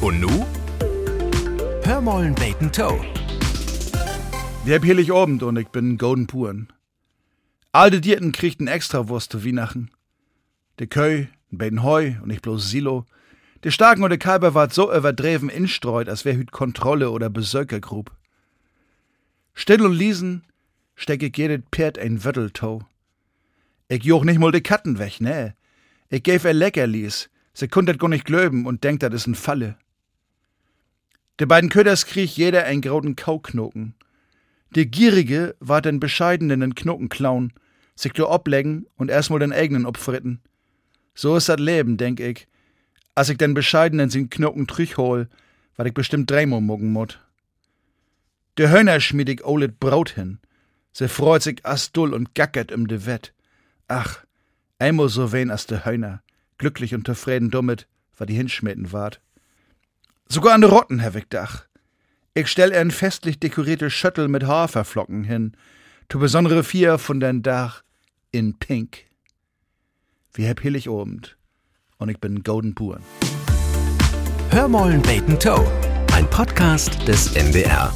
Und nu? Hörmollen Bacon Toe. Wir hab hirlich Abend und ich bin golden puren. Alte Dierten kriegten extra Wurst zu Weihnachten. De Köy, ein beiden Heu und ich bloß Silo. De Starken und de Kalber ward so überdreven instreut, als wär hüt Kontrolle oder Besökergrub. Still und Liesen steck ich jedes Pferd ein Wötteltau. Ich joch nicht mal de Katten weg, ne. Ich gäf er Leckerlis. Se kundet gar nicht glöben und denkt, das is ein Falle. De beiden Köders krieg jeder ein grauten Kauknoken. Der Gierige war den bescheidenen den Knoken klauen, sich do obleggen und erstmal den eigenen opfritten. So is dat Leben, denk ich. Als ich den bescheidenen sin Knoken trüch hol, wat ich bestimmt dreimal muggen mut. Der Hörner ich olet Braut hin. Se freut sich as dull und gackert im de Wett. Ach, einmal so wen as de Hörner, glücklich und zufrieden dummet, wat die hinschmeten ward. Sogar an de Rotten hab ich. Ich stell ein festlich dekorierte Schüttel mit Haferflocken hin, to besondere vier von den Dach in Pink. Wie hab hillig obend und ich bin golden puren. Hörmollen Bacon Toe. Ein Podcast des MDR.